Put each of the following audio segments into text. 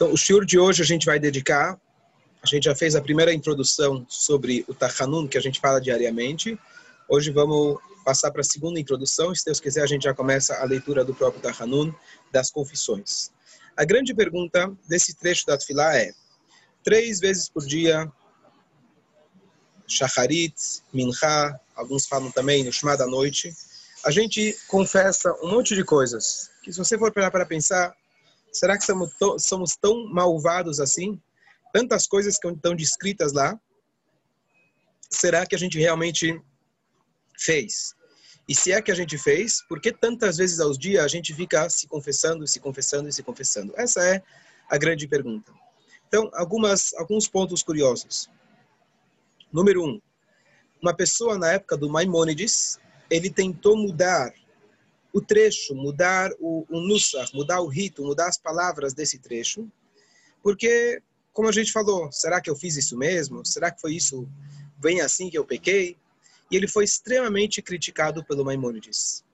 Então, o shiur de hoje a gente vai dedicar, a gente já fez a primeira introdução sobre o Tachanun, que a gente fala diariamente. Hoje vamos passar para a segunda introdução. Se Deus quiser, a gente já começa a leitura do próprio Tachanun, das confissões. A grande pergunta desse trecho da Tfilá é, três vezes por dia, Shacharit, Mincha, alguns falam também no Shema da noite, a gente confessa um monte de coisas, que se você for parar para pensar, Será que somos, somos tão malvados assim? Tantas coisas que estão descritas lá. Será que a gente realmente fez? E se é que a gente fez, por que tantas vezes aos dias a gente fica se confessando, se confessando e se confessando? Essa é a grande pergunta. Então, algumas, alguns pontos curiosos. Número um, uma pessoa na época do Maimônides, ele tentou mudar o trecho, mudar o, o mudar o rito, mudar as palavras desse trecho, porque, como a gente falou, será que eu fiz isso mesmo? Será que foi isso, bem assim que eu pequei? E ele foi extremamente criticado pelo Maimônides.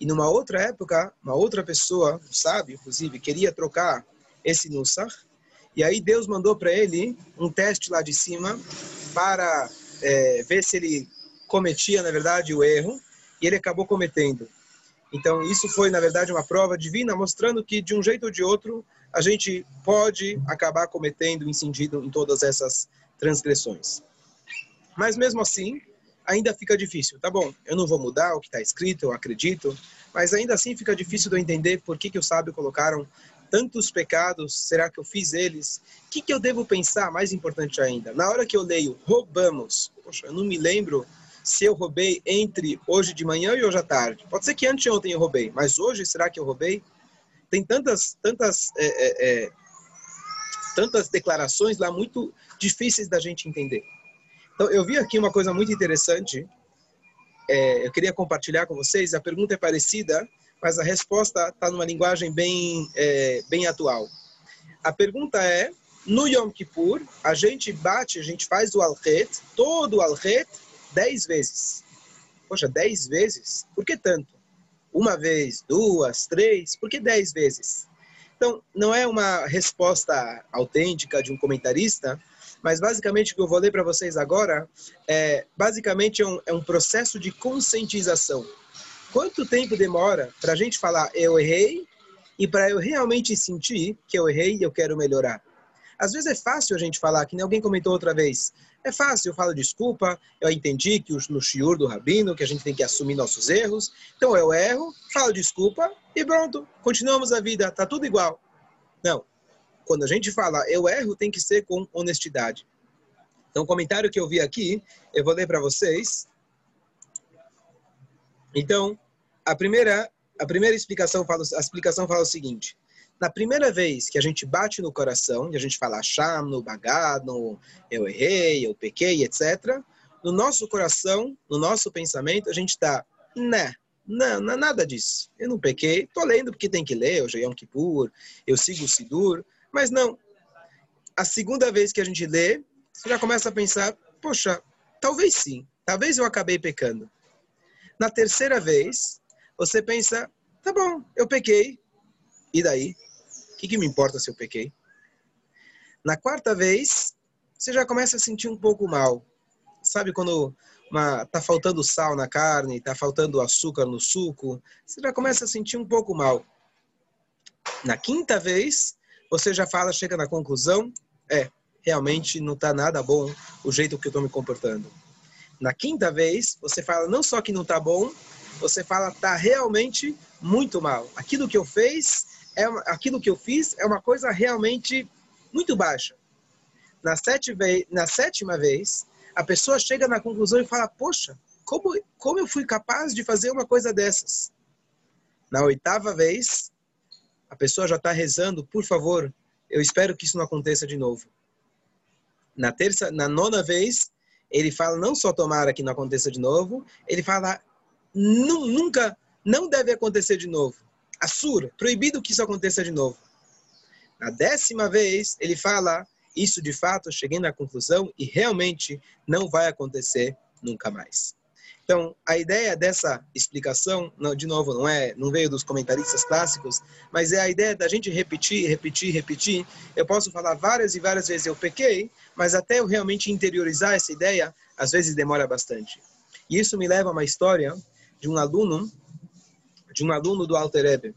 E numa outra época, uma outra pessoa, um sábio, inclusive, queria trocar esse nusach, e aí Deus mandou para ele um teste lá de cima para é, ver se ele cometia, na verdade, o erro, e ele acabou cometendo. Então, isso foi, na verdade, uma prova divina, mostrando que, de um jeito ou de outro, a gente pode acabar cometendo incidido em todas essas transgressões. Mas, mesmo assim, ainda fica difícil. Tá bom, eu não vou mudar o que está escrito, eu acredito, mas ainda assim fica difícil de eu entender por que, que os sábios colocaram tantos pecados, será que eu fiz eles? O que, que eu devo pensar, mais importante ainda? Na hora que eu leio, roubamos, poxa, eu não me lembro se eu roubei entre hoje de manhã e hoje à tarde. Pode ser que anteontem eu roubei, mas hoje será que eu roubei? Tem tantas, tantas, é, é, é, tantas declarações lá muito difíceis da gente entender. Então, eu vi aqui uma coisa muito interessante. É, eu queria compartilhar com vocês. A pergunta é parecida, mas a resposta está numa linguagem bem, é, bem atual. A pergunta é: no Yom Kippur, a gente bate, a gente faz o alchet, todo o alchet, dez vezes. Poxa, dez vezes? Por que tanto? Uma vez, duas, três? Por que dez vezes? Então, não é uma resposta autêntica de um comentarista, mas basicamente o que eu vou ler para vocês agora é basicamente é um, é um processo de conscientização. Quanto tempo demora para a gente falar eu errei e para eu realmente sentir que eu errei e eu quero melhorar? Às vezes é fácil a gente falar, que nem alguém comentou outra vez. É fácil, eu falo desculpa, eu entendi que no shiur do rabino, que a gente tem que assumir nossos erros. Então eu erro, falo desculpa e pronto, continuamos a vida, tá tudo igual. Não. Quando a gente fala eu erro, tem que ser com honestidade. Então, o comentário que eu vi aqui, eu vou ler para vocês. Então, a primeira, a primeira explicação fala, a explicação fala o seguinte: na primeira vez que a gente bate no coração, e a gente fala Sham, no Bagad, no eu errei, eu pequei, etc., no nosso coração, no nosso pensamento, a gente está, né, não, não é nada disso. Eu não pequei, tô lendo porque tem que ler, hoje é Yom Kippur, eu sigo o Sidur, mas não. A segunda vez que a gente lê, você já começa a pensar, poxa, talvez sim, talvez eu acabei pecando. Na terceira vez, você pensa, tá bom, eu pequei, e daí? Que, que me importa se eu pequei? Na quarta vez, você já começa a sentir um pouco mal. Sabe quando uma, tá faltando sal na carne, tá faltando açúcar no suco, você já começa a sentir um pouco mal. Na quinta vez, você já fala, chega na conclusão, é, realmente não tá nada bom o jeito que eu tô me comportando. Na quinta vez, você fala não só que não tá bom, você fala tá realmente muito mal. Aquilo que eu fiz é aquilo que eu fiz é uma coisa realmente muito baixa. Na, sete na sétima vez, a pessoa chega na conclusão e fala: Poxa, como, como eu fui capaz de fazer uma coisa dessas? Na oitava vez, a pessoa já está rezando: Por favor, eu espero que isso não aconteça de novo. Na terça, na nona vez, ele fala não só tomara que não aconteça de novo, ele fala nunca, não deve acontecer de novo. Assura, proibido que isso aconteça de novo. Na décima vez, ele fala, isso de fato, cheguei na conclusão e realmente não vai acontecer nunca mais. Então, a ideia dessa explicação, não, de novo, não é, não veio dos comentaristas clássicos, mas é a ideia da gente repetir, repetir, repetir. Eu posso falar várias e várias vezes eu pequei, mas até eu realmente interiorizar essa ideia, às vezes demora bastante. E isso me leva a uma história de um aluno, de um aluno do Alter Rebbe.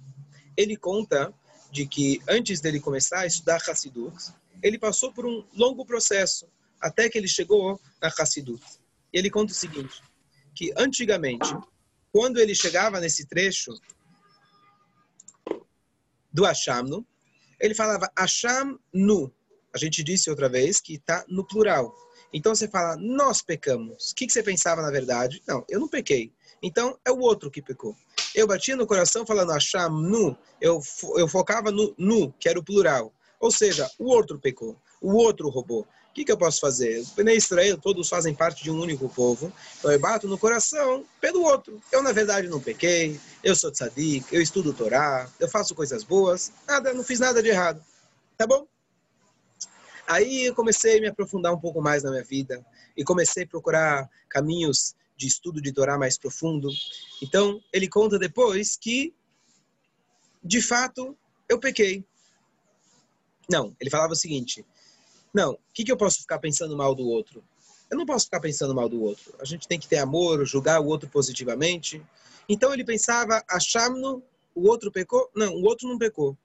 Ele conta de que antes dele começar a estudar Hassidut, ele passou por um longo processo até que ele chegou na Hassidut. E ele conta o seguinte: que antigamente, quando ele chegava nesse trecho do Hashamnu, ele falava Hasham nu. A gente disse outra vez que está no plural. Então você fala, nós pecamos. O que, que você pensava na verdade? Não, eu não pequei. Então é o outro que pecou. Eu batia no coração falando Hasham nu. Eu, eu focava no nu, que era o plural. Ou seja, o outro pecou. O outro roubou. O que, que eu posso fazer? Os Bnei Israel todos fazem parte de um único povo. Então eu bato no coração pelo outro. Eu, na verdade, não pequei. Eu sou tzadik. Eu estudo Torá. Eu faço coisas boas. Nada, não fiz nada de errado. Tá bom? Aí eu comecei a me aprofundar um pouco mais na minha vida. E comecei a procurar caminhos de estudo de Torá mais profundo. Então, ele conta depois que, de fato, eu pequei. Não, ele falava o seguinte: não, o que, que eu posso ficar pensando mal do outro? Eu não posso ficar pensando mal do outro. A gente tem que ter amor, julgar o outro positivamente. Então ele pensava, achamno, o outro pecou? Não, o outro não pecou.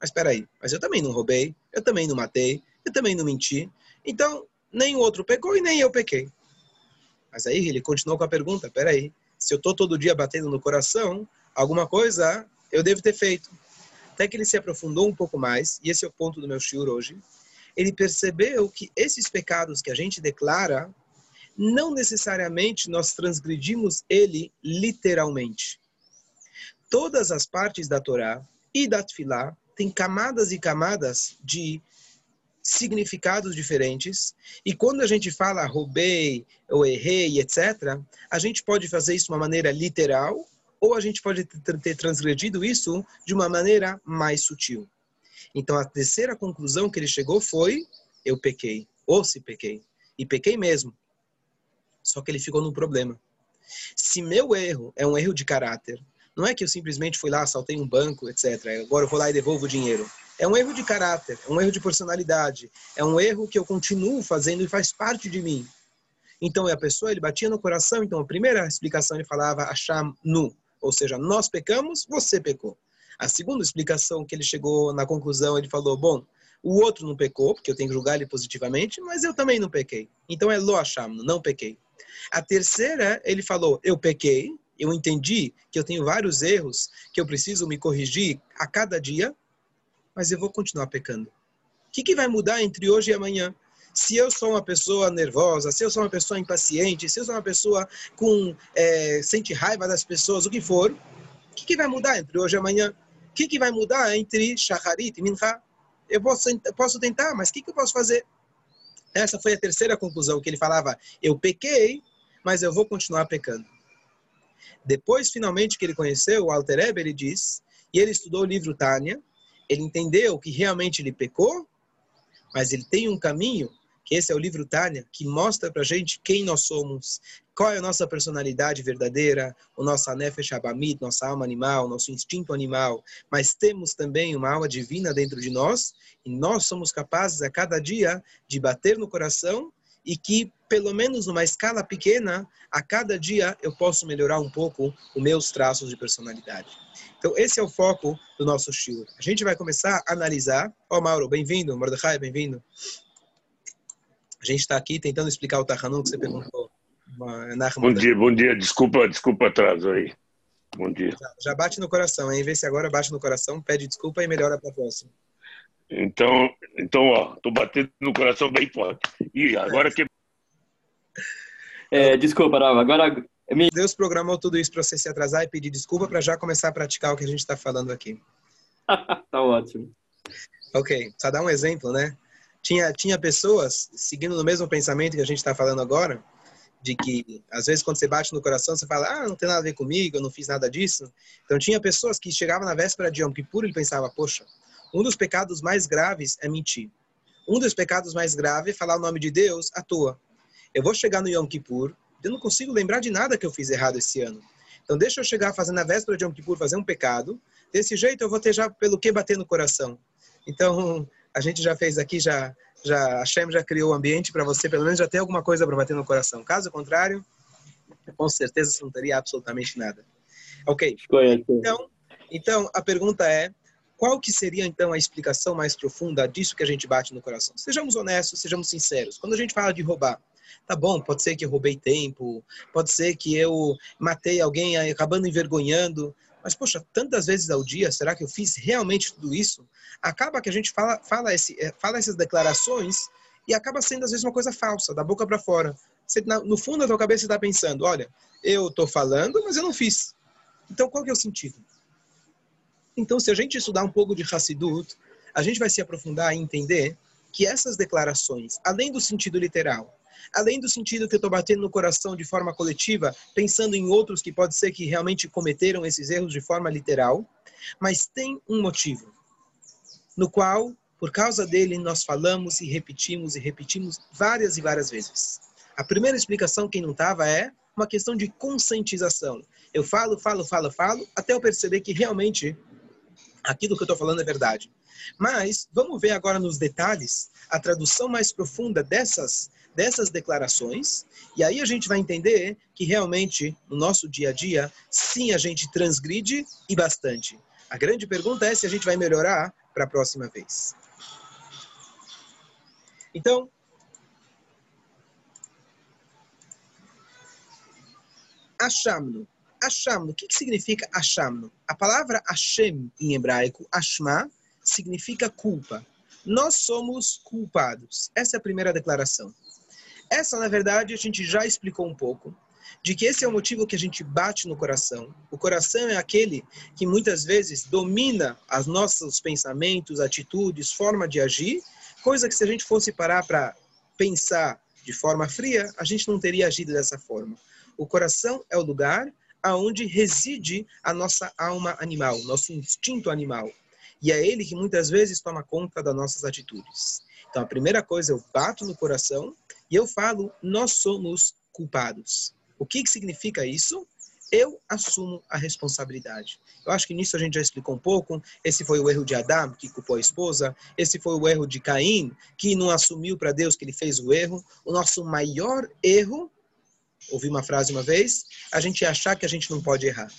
Mas espera aí, mas eu também não roubei, eu também não matei, eu também não menti. Então, nem o outro pecou e nem eu pequei. Mas aí ele continuou com a pergunta, espera aí, se eu estou todo dia batendo no coração, alguma coisa eu devo ter feito. Até que ele se aprofundou um pouco mais, e esse é o ponto do meu shiur hoje, ele percebeu que esses pecados que a gente declara, não necessariamente nós transgredimos ele literalmente. Todas as partes da Torá e da Tfilá têm camadas e camadas de significados diferentes. E quando a gente fala roubei ou errei, etc., a gente pode fazer isso de uma maneira literal ou a gente pode ter transgredido isso de uma maneira mais sutil. Então, a terceira conclusão que ele chegou foi: eu pequei, ou se pequei. E pequei mesmo. Só que ele ficou num problema. Se meu erro é um erro de caráter, não é que eu simplesmente fui lá, assaltei um banco, etc. Agora eu vou lá e devolvo o dinheiro. É um erro de caráter, é um erro de personalidade, é um erro que eu continuo fazendo e faz parte de mim. Então a pessoa ele batia no coração. Então a primeira explicação ele falava acham nu, ou seja, nós pecamos, você pecou. A segunda explicação que ele chegou na conclusão, ele falou, bom, o outro não pecou, porque eu tenho que julgar ele positivamente, mas eu também não pequei. Então é lo acham, não pequei. A terceira, ele falou, eu pequei, eu entendi que eu tenho vários erros, que eu preciso me corrigir a cada dia, mas eu vou continuar pecando. O que, que vai mudar entre hoje e amanhã? Se eu sou uma pessoa nervosa, se eu sou uma pessoa impaciente, se eu sou uma pessoa com é, sente raiva das pessoas, o que for, o que, que vai mudar entre hoje e amanhã? que, que vai mudar entre Shacharit e Mincha? Eu posso, posso tentar, mas o que, que eu posso fazer? Essa foi a terceira conclusão, que ele falava, eu pequei, mas eu vou continuar pecando. Depois, finalmente, que ele conheceu o Alter Eber, ele diz, e ele estudou o livro Tânia, ele entendeu que realmente ele pecou, mas ele tem um caminho que esse é o livro Tânia, que mostra para gente quem nós somos, qual é a nossa personalidade verdadeira, o nosso nefesh abamit, nossa alma animal, nosso instinto animal, mas temos também uma alma divina dentro de nós, e nós somos capazes a cada dia de bater no coração e que, pelo menos numa escala pequena, a cada dia eu posso melhorar um pouco os meus traços de personalidade. Então, esse é o foco do nosso shiur. A gente vai começar a analisar. Ó, oh, Mauro, bem-vindo. Mordecai, bem-vindo. A gente está aqui tentando explicar o Tahanun que você perguntou. Bom dia, bom dia. Desculpa, desculpa atraso aí. Bom dia. Já, já bate no coração, hein? Vê se agora bate no coração, pede desculpa e melhora para a próxima. Então, então, ó, tô batendo no coração bem forte. E agora que é, desculpa, Rafa. Agora Deus programou tudo isso para você se atrasar e pedir desculpa para já começar a praticar o que a gente está falando aqui. tá ótimo. Ok, só dar um exemplo, né? tinha, tinha pessoas seguindo no mesmo pensamento que a gente está falando agora, de que às vezes quando você bate no coração você fala, ah, não tem nada a ver comigo, eu não fiz nada disso. Então tinha pessoas que chegavam na véspera de Yom Kippur e pensava, poxa, um dos pecados mais graves é mentir. Um dos pecados mais graves é falar o nome de Deus à toa. Eu vou chegar no Yom Kippur Eu não consigo lembrar de nada que eu fiz errado esse ano. Então deixa eu chegar fazendo a véspera de Yom Kippur, fazer um pecado. Desse jeito eu vou ter já pelo que bater no coração. Então a gente já fez aqui, já, já a Hashem já criou o ambiente para você, pelo menos já ter alguma coisa para bater no coração. Caso contrário, com certeza você não teria absolutamente nada. Ok. Então, então a pergunta é, qual que seria então a explicação mais profunda disso que a gente bate no coração? Sejamos honestos, sejamos sinceros. Quando a gente fala de roubar, tá bom, pode ser que eu roubei tempo, pode ser que eu matei alguém acabando envergonhando, mas, poxa, tantas vezes ao dia, será que eu fiz realmente tudo isso? Acaba que a gente fala, fala, esse, eh, fala essas declarações e acaba sendo, às vezes, uma coisa falsa, da boca para fora. Você, no fundo da tua cabeça, está pensando, olha, eu estou falando, mas eu não fiz. Então, qual que é o sentido? Então, se a gente estudar um pouco de Hassidut, a gente vai se aprofundar e entender que essas declarações, além do sentido literal, além do sentido que eu estou batendo no coração de forma coletiva, pensando em outros que pode ser que realmente cometeram esses erros de forma literal, mas tem um motivo, no qual, por causa dele, nós falamos e repetimos e repetimos várias e várias vezes. A primeira explicação, quem não estava, é uma questão de conscientização. Eu falo, falo, falo, falo, até eu perceber que realmente aquilo que eu estou falando é verdade. Mas vamos ver agora nos detalhes a tradução mais profunda dessas dessas declarações, e aí a gente vai entender que realmente no nosso dia a dia, sim, a gente transgride e bastante. A grande pergunta é se a gente vai melhorar para a próxima vez. Então, Ashamno. Ashamno. O que, que significa Ashamno? A palavra Hashem em hebraico, Ashma, significa culpa. Nós somos culpados. Essa é a primeira declaração. Essa, na verdade, a gente já explicou um pouco, de que esse é o motivo que a gente bate no coração. O coração é aquele que muitas vezes domina os nossos pensamentos, atitudes, forma de agir, coisa que se a gente fosse parar para pensar de forma fria, a gente não teria agido dessa forma. O coração é o lugar aonde reside a nossa alma animal, nosso instinto animal. E é ele que muitas vezes toma conta das nossas atitudes. Então, a primeira coisa, eu bato no coração e eu falo, nós somos culpados. O que, que significa isso? Eu assumo a responsabilidade. Eu acho que nisso a gente já explicou um pouco. Esse foi o erro de Adão, que culpou a esposa. Esse foi o erro de Caim, que não assumiu para Deus que ele fez o erro. O nosso maior erro, ouvi uma frase uma vez, a gente achar que a gente não pode errar.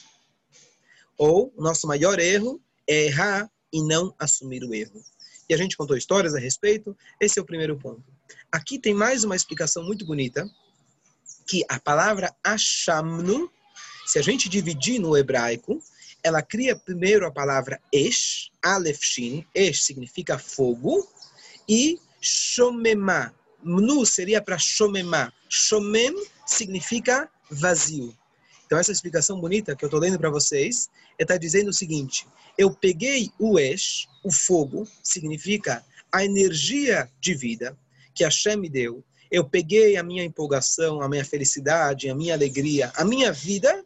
Ou o nosso maior erro é errar e não assumir o erro. E a gente contou histórias a respeito. Esse é o primeiro ponto. Aqui tem mais uma explicação muito bonita, que a palavra Ashamnu, se a gente dividir no hebraico, ela cria primeiro a palavra Esh, Aleph Shin, Esh significa fogo, e Shomemá, Mnu seria para Shomemá, Shomem significa vazio. Então essa explicação bonita que eu estou lendo para vocês, está dizendo o seguinte, eu peguei o Esh, o fogo, significa a energia de vida, que Hashem me deu, eu peguei a minha empolgação, a minha felicidade, a minha alegria, a minha vida,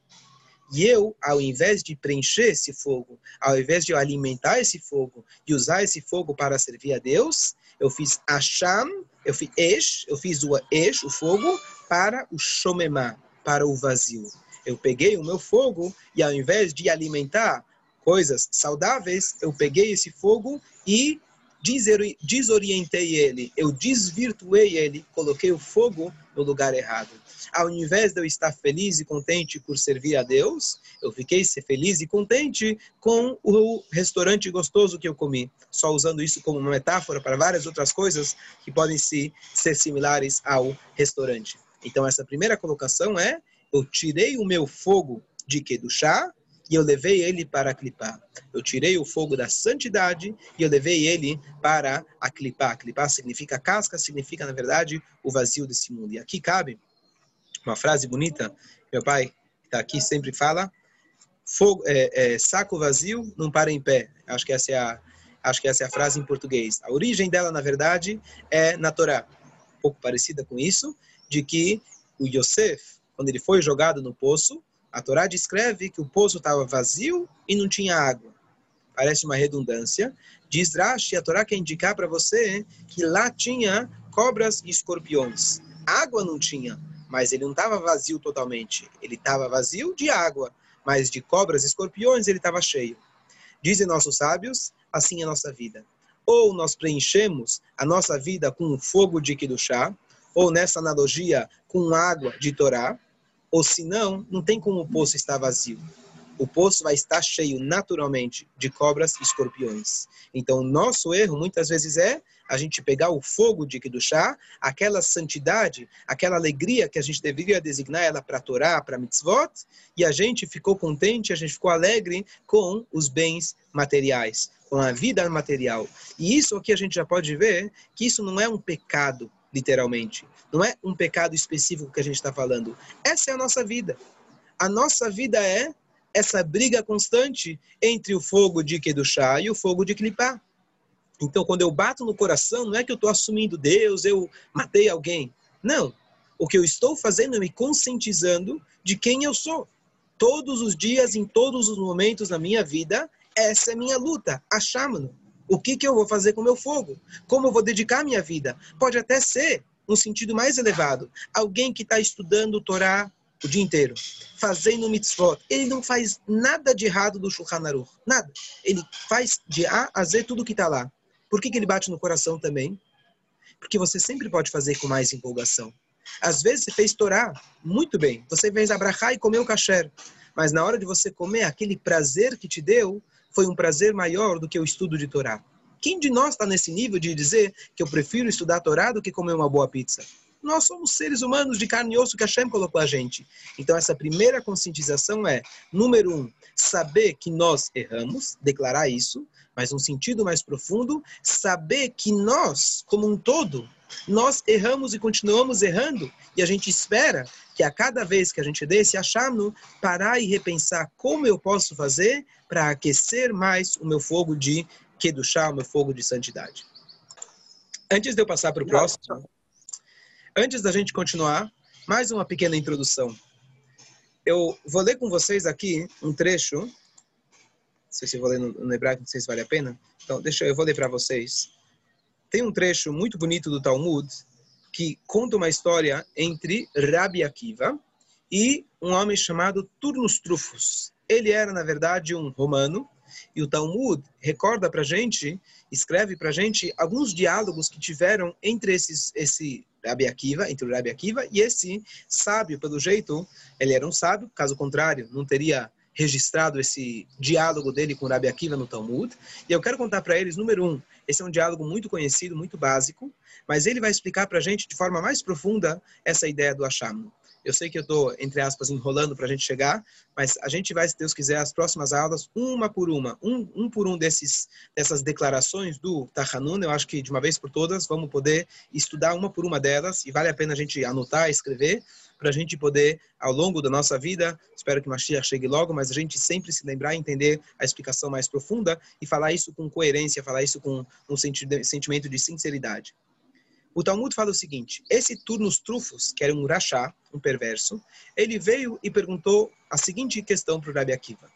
e eu, ao invés de preencher esse fogo, ao invés de alimentar esse fogo e usar esse fogo para servir a Deus, eu fiz Asham, eu fiz Esh, eu fiz o Esh, o fogo, para o Shomemá, para o vazio. Eu peguei o meu fogo e ao invés de alimentar coisas saudáveis, eu peguei esse fogo e desorientei ele, eu desvirtuei ele, coloquei o fogo no lugar errado. Ao invés de eu estar feliz e contente por servir a Deus, eu fiquei feliz e contente com o restaurante gostoso que eu comi, só usando isso como uma metáfora para várias outras coisas que podem se, ser similares ao restaurante. Então, essa primeira colocação é: eu tirei o meu fogo de que do chá e eu levei ele para clipar. Eu tirei o fogo da santidade e eu levei ele para a clipar. Clipar significa casca, significa, na verdade, o vazio desse mundo. E aqui cabe uma frase bonita, meu pai, está aqui, sempre fala, fogo, é, é, saco vazio não para em pé. Acho que essa é a acho que essa é a frase em português. A origem dela, na verdade, é na Torá. Um pouco parecida com isso, de que o Yosef, quando ele foi jogado no poço, a Torá descreve que o poço estava vazio e não tinha água. Parece uma redundância. Diz Rashi, a Torá quer indicar para você que lá tinha cobras e escorpiões. Água não tinha, mas ele não estava vazio totalmente. Ele estava vazio de água, mas de cobras e escorpiões ele estava cheio. Dizem nossos sábios, assim é a nossa vida. Ou nós preenchemos a nossa vida com o fogo de Kiddushá, ou nessa analogia, com água de Torá, ou senão, não tem como o poço estar vazio o poço vai estar cheio naturalmente de cobras e escorpiões. Então, o nosso erro muitas vezes é a gente pegar o fogo de chá, aquela santidade, aquela alegria que a gente deveria designar ela para Torá, para mitzvot, e a gente ficou contente, a gente ficou alegre com os bens materiais, com a vida material. E isso aqui a gente já pode ver que isso não é um pecado, literalmente. Não é um pecado específico que a gente está falando. Essa é a nossa vida. A nossa vida é essa briga constante entre o fogo de Kedushá e o fogo de Klipá. Então, quando eu bato no coração, não é que eu estou assumindo Deus, eu matei alguém. Não. O que eu estou fazendo é me conscientizando de quem eu sou. Todos os dias, em todos os momentos da minha vida, essa é minha luta, achar-me. O que, que eu vou fazer com meu fogo? Como eu vou dedicar minha vida? Pode até ser um sentido mais elevado. Alguém que está estudando o Torá o dia inteiro, fazendo mitzvot. Ele não faz nada de errado do Shulchan Aruch, nada. Ele faz de A a Z tudo que está lá. Por que, que ele bate no coração também? Porque você sempre pode fazer com mais empolgação. Às vezes você fez Torá, muito bem. Você fez abrahá e comeu kasher. Mas na hora de você comer, aquele prazer que te deu foi um prazer maior do que o estudo de Torá. Quem de nós está nesse nível de dizer que eu prefiro estudar Torá do que comer uma boa pizza? Nós somos seres humanos de carne e osso que Hashem colocou a gente. Então, essa primeira conscientização é, número um, saber que nós erramos, declarar isso, mas um sentido mais profundo, saber que nós, como um todo, nós erramos e continuamos errando, e a gente espera que a cada vez que a gente dê esse achado, parar e repensar como eu posso fazer para aquecer mais o meu fogo de Kedushá, o meu fogo de santidade. Antes de eu passar para o próximo... Antes da gente continuar, mais uma pequena introdução. Eu vou ler com vocês aqui um trecho. Não sei se eu vou ler no, no hebraico, não sei se vale a pena. Então, deixa eu vou ler para vocês. Tem um trecho muito bonito do Talmud que conta uma história entre Rabi Akiva e um homem chamado Turnus Trufus. Ele era, na verdade, um romano e o Talmud recorda para gente, escreve para gente alguns diálogos que tiveram entre esses, esse Rabi Akiva, entre o Rabi Akiva e esse sábio, pelo jeito, ele era um sábio, caso contrário, não teria registrado esse diálogo dele com Rabi Akiva no Talmud. E eu quero contar para eles, número um, esse é um diálogo muito conhecido, muito básico, mas ele vai explicar para a gente de forma mais profunda essa ideia do Hashem. Eu sei que eu estou, entre aspas, enrolando para a gente chegar, mas a gente vai, se Deus quiser, as próximas aulas, uma por uma, um, um por um desses, dessas declarações do Tahanun. Eu acho que de uma vez por todas vamos poder estudar uma por uma delas e vale a pena a gente anotar, escrever, para a gente poder, ao longo da nossa vida, espero que Mashiach chegue logo, mas a gente sempre se lembrar e entender a explicação mais profunda e falar isso com coerência, falar isso com um sentimento de sinceridade. O Talmud fala o seguinte: esse Turnus Trufus, que era um rachá, um perverso, ele veio e perguntou a seguinte questão para o Rabi Akiva: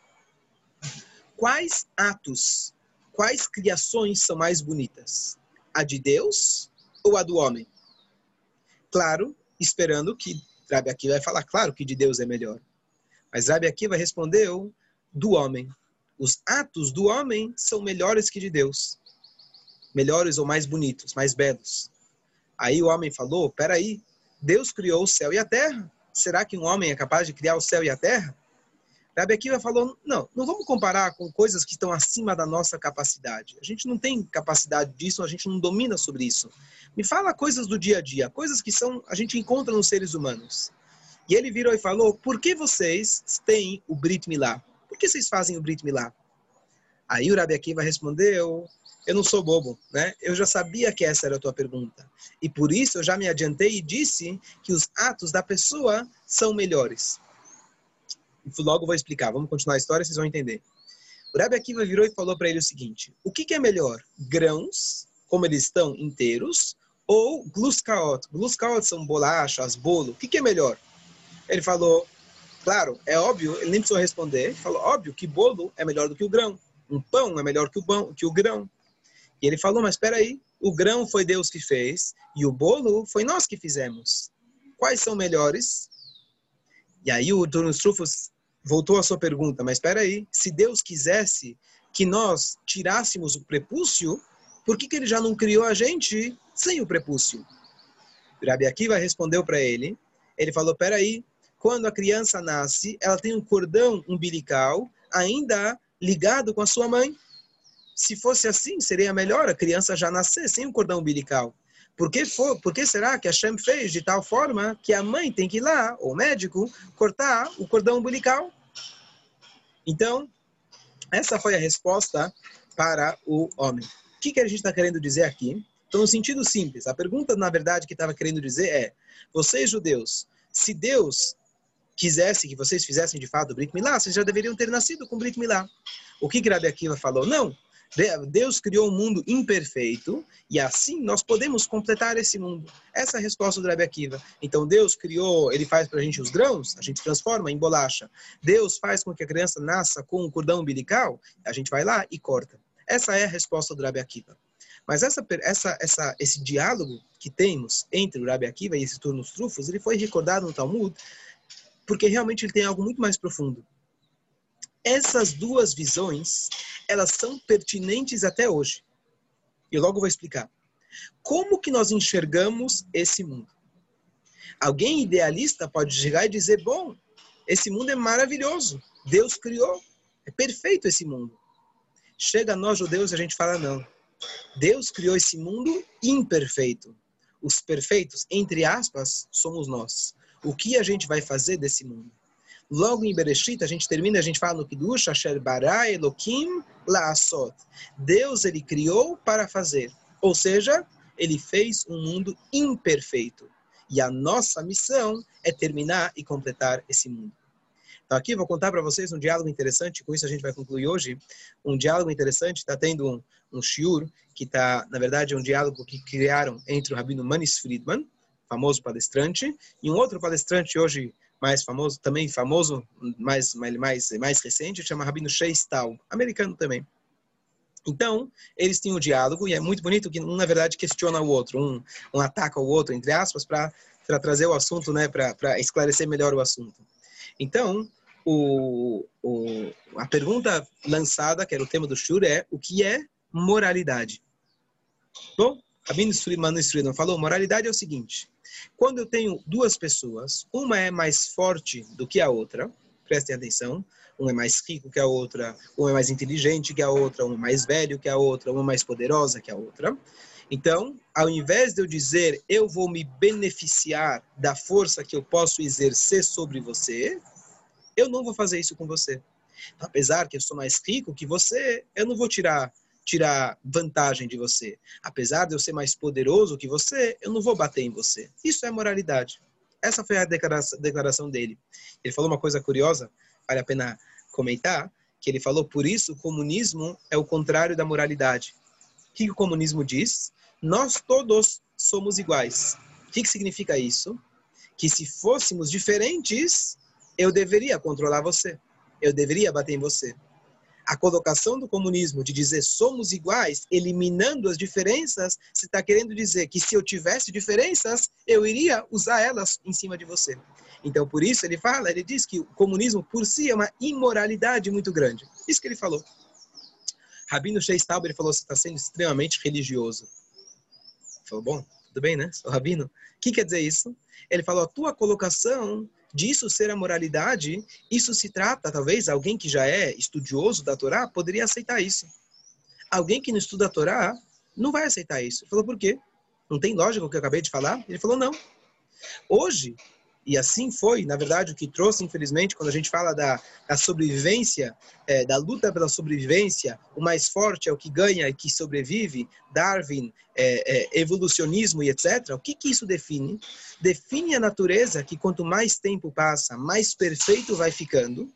Quais atos, quais criações são mais bonitas? A de Deus ou a do homem? Claro, esperando que Rabi Akiva vai falar, claro que de Deus é melhor. Mas Rabi Akiva respondeu: do homem. Os atos do homem são melhores que de Deus. Melhores ou mais bonitos, mais belos. Aí o homem falou: peraí, Deus criou o céu e a terra. Será que um homem é capaz de criar o céu e a terra? Rabi Akiva falou: não, não vamos comparar com coisas que estão acima da nossa capacidade. A gente não tem capacidade disso, a gente não domina sobre isso. Me fala coisas do dia a dia, coisas que são a gente encontra nos seres humanos. E ele virou e falou: por que vocês têm o Brit Milá? Por que vocês fazem o Brit Milá? Aí o Rabi Akiva respondeu: eu não sou bobo, né? Eu já sabia que essa era a tua pergunta. E por isso eu já me adiantei e disse que os atos da pessoa são melhores. E logo vou explicar. Vamos continuar a história, vocês vão entender. O Rebbe Akiva virou e falou para ele o seguinte: o que, que, é melhor? Grãos, como eles estão inteiros, ou gluskaot? Gluskaot são bolachas, bolo. O que, que é melhor? Ele falou, claro, é óbvio, ele nem precisou responder. Ele falou, óbvio que bolo é melhor do que o grão. Um pão é melhor que o, pão, que o grão. E ele falou, mas espera aí, o grão foi Deus que fez e o bolo foi nós que fizemos. quais são melhores? E aí o Turnus Trufus voltou à sua pergunta, mas espera aí, se Deus quisesse que nós tirássemos o prepúcio, por que, que ele já não criou a gente sem o prepúcio? Rabi Akiva respondeu para ele, ele falou, peraí, quando a criança nasce, ela tem um cordão umbilical ainda ligado com a sua mãe. Se fosse assim, seria melhor a criança já nascer sem um cordão umbilical. Por que, for, por que será que a Shem fez de tal forma que a mãe tem que ir lá, ou o médico, cortar o cordão umbilical? Então, essa foi a resposta para o homem. O que, que a gente está querendo dizer aqui? Então, no sentido simples, a pergunta, na verdade, que estava querendo dizer é: vocês, judeus, se Deus quisesse que vocês fizessem de fato o Brit Milá, vocês já deveriam ter nascido com Brit Milá. O que Rabi Akiva falou? Não. Deus criou um mundo imperfeito e assim nós podemos completar esse mundo. Essa é a resposta do Rabi Akiva. Então Deus criou, ele faz para a gente os grãos, a gente transforma em bolacha. Deus faz com que a criança nasça com um cordão umbilical, a gente vai lá e corta. Essa é a resposta do Rabi Akiva. Mas essa, essa, essa, esse diálogo que temos entre o Rabi Akiva e esse turnos trufos, ele foi recordado no Talmud porque realmente ele tem algo muito mais profundo. Essas duas visões, elas são pertinentes até hoje. E logo vou explicar. Como que nós enxergamos esse mundo? Alguém idealista pode chegar e dizer: bom, esse mundo é maravilhoso. Deus criou. É perfeito esse mundo. Chega a nós judeus e a gente fala: não. Deus criou esse mundo imperfeito. Os perfeitos, entre aspas, somos nós o que a gente vai fazer desse mundo. Logo em Bereshit, a gente termina, a gente fala no Kiddush, Asher bara Elohim la'asot. Deus, ele criou para fazer. Ou seja, ele fez um mundo imperfeito. E a nossa missão é terminar e completar esse mundo. Então aqui vou contar para vocês um diálogo interessante, com isso a gente vai concluir hoje. Um diálogo interessante, está tendo um, um shiur, que está, na verdade, é um diálogo que criaram entre o Rabino Manis Friedman, famoso palestrante, e um outro palestrante hoje mais famoso, também famoso, mais, mais, mais recente, chama Rabino Shea Stahl, americano também. Então, eles têm um diálogo, e é muito bonito que um, na verdade, questiona o outro, um, um ataca o outro, entre aspas, para trazer o assunto, né, para esclarecer melhor o assunto. Então, o, o, a pergunta lançada, que era o tema do Shur, é o que é moralidade? Bom, Rabino Suleiman falou, moralidade é o seguinte, quando eu tenho duas pessoas, uma é mais forte do que a outra, prestem atenção, um é mais rico que a outra, um é mais inteligente que a outra, um é mais velho que a outra, uma é mais poderosa que a outra. Então, ao invés de eu dizer eu vou me beneficiar da força que eu posso exercer sobre você, eu não vou fazer isso com você. Apesar que eu sou mais rico que você, eu não vou tirar tirar vantagem de você. Apesar de eu ser mais poderoso que você, eu não vou bater em você. Isso é moralidade. Essa foi a declaração dele. Ele falou uma coisa curiosa, vale a pena comentar, que ele falou, por isso o comunismo é o contrário da moralidade. O que o comunismo diz? Nós todos somos iguais. O que significa isso? Que se fôssemos diferentes, eu deveria controlar você. Eu deveria bater em você a colocação do comunismo de dizer somos iguais, eliminando as diferenças, se está querendo dizer que se eu tivesse diferenças, eu iria usar elas em cima de você. Então, por isso ele fala, ele diz que o comunismo por si é uma imoralidade muito grande. Isso que ele falou. Rabino Sheistab, ele falou, você está sendo extremamente religioso. Ele falou, bom, tudo bem, né? Sou rabino. O que quer dizer isso? Ele falou, a tua colocação disso ser a moralidade, isso se trata, talvez, alguém que já é estudioso da Torá poderia aceitar isso. Alguém que não estuda a Torá não vai aceitar isso. Ele falou, por quê? Não tem lógica o que eu acabei de falar? Ele falou, não. Hoje, e assim foi, na verdade, o que trouxe, infelizmente, quando a gente fala da, da sobrevivência, é, da luta pela sobrevivência, o mais forte é o que ganha e que sobrevive, Darwin, é, é, evolucionismo e etc. O que, que isso define? Define a natureza que quanto mais tempo passa, mais perfeito vai ficando.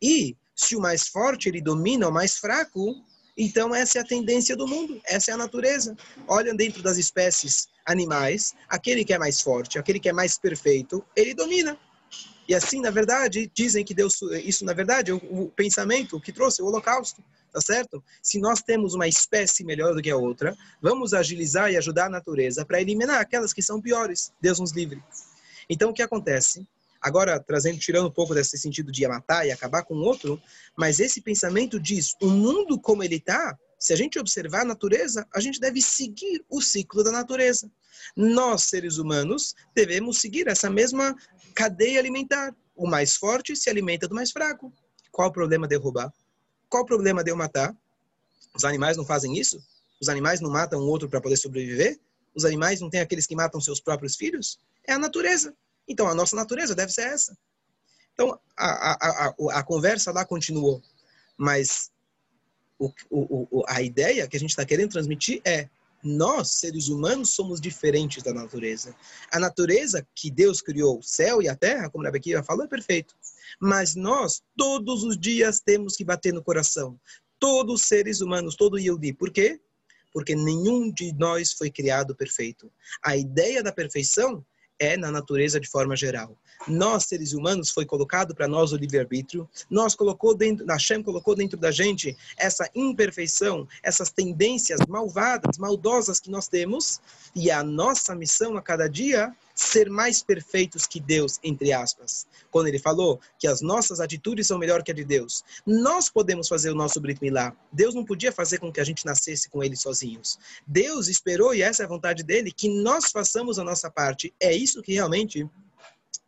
E se o mais forte ele domina o mais fraco, então, essa é a tendência do mundo, essa é a natureza. Olha dentro das espécies animais, aquele que é mais forte, aquele que é mais perfeito, ele domina. E assim, na verdade, dizem que Deus, isso na verdade é o, pensamento que trouxe o holocausto, tá certo? Se nós temos uma espécie melhor do que a outra, vamos agilizar e ajudar a natureza para eliminar aquelas que são piores. Deus nos livre. Então, o que acontece? Agora, trazendo, tirando um pouco desse sentido de matar e acabar com o outro, mas esse pensamento diz, o mundo como ele está, se a gente observar a natureza, a gente deve seguir o ciclo da natureza. Nós, seres humanos, devemos seguir essa mesma cadeia alimentar. O mais forte se alimenta do mais fraco. Qual o problema de roubar? Qual o problema de eu matar? Os animais não fazem isso? Os animais não matam um outro para poder sobreviver? Os animais não têm aqueles que matam seus próprios filhos? É a natureza. Então, a nossa natureza deve ser essa. Então, a, a, a, a conversa lá continuou. Mas o, o, a ideia que a gente está querendo transmitir é nós, seres humanos, somos diferentes da natureza. A natureza que Deus criou, o céu e a terra, como a Bequia falou, é perfeito. Mas nós, todos os dias, temos que bater no coração. Todos os seres humanos, todo Yehudi. Por quê? Porque nenhum de nós foi criado perfeito. A ideia da perfeição é na natureza de forma geral. Nós, seres humanos, foi colocado para nós o livre-arbítrio. Nós colocou dentro, Hashem colocou dentro da gente essa imperfeição, essas tendências malvadas, maldosas que nós temos. E a nossa missão a cada dia ser mais perfeitos que Deus, entre aspas. Quando ele falou que as nossas atitudes são melhor que a de Deus. Nós podemos fazer o nosso Brit Milá. Deus não podia fazer com que a gente nascesse com ele sozinhos. Deus esperou, e essa é a vontade dele, que nós façamos a nossa parte. É isso que realmente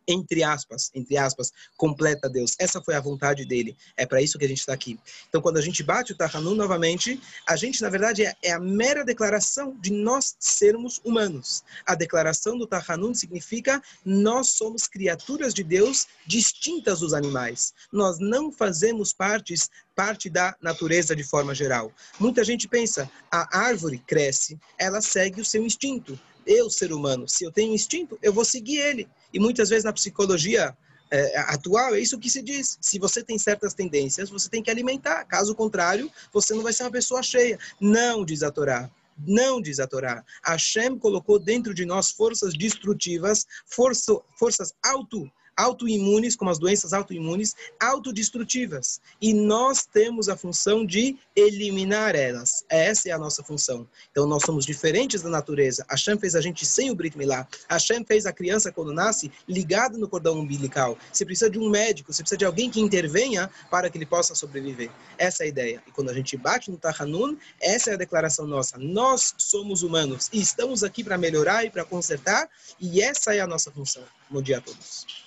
entre aspas, entre aspas, completa Deus. Essa foi a vontade dele. É para isso que a gente está aqui. Então, quando a gente bate o Tahanun novamente, a gente, na verdade, é, é, a mera declaração de nós sermos humanos. A declaração do Tahanun significa nós somos criaturas de Deus distintas dos animais. Nós não fazemos partes, parte da natureza de forma geral. Muita gente pensa, a árvore cresce, ela segue o seu instinto eu, ser humano, se eu tenho instinto, eu vou seguir ele. E muitas vezes na psicologia é, atual é isso que se diz. Se você tem certas tendências, você tem que alimentar. Caso contrário, você não vai ser uma pessoa cheia. Não, diz a Torá. Não diz a Torá. Hashem colocou dentro de nós forças destrutivas, força, forças auto autoimunes, como as doenças autoimunes, autodestrutivas. E nós temos a função de eliminar elas. Essa é a nossa função. Então nós somos diferentes da natureza. Hashem fez a gente sem o Brit Milá. Hashem fez a criança quando nasce ligada no cordão umbilical. Você precisa de um médico, você precisa de alguém que intervenha para que ele possa sobreviver. Essa é a ideia. E quando a gente bate no Tahanun, essa é a declaração nossa. Nós somos humanos e estamos aqui para melhorar e para consertar, e essa é a nossa função. Bom dia a todos.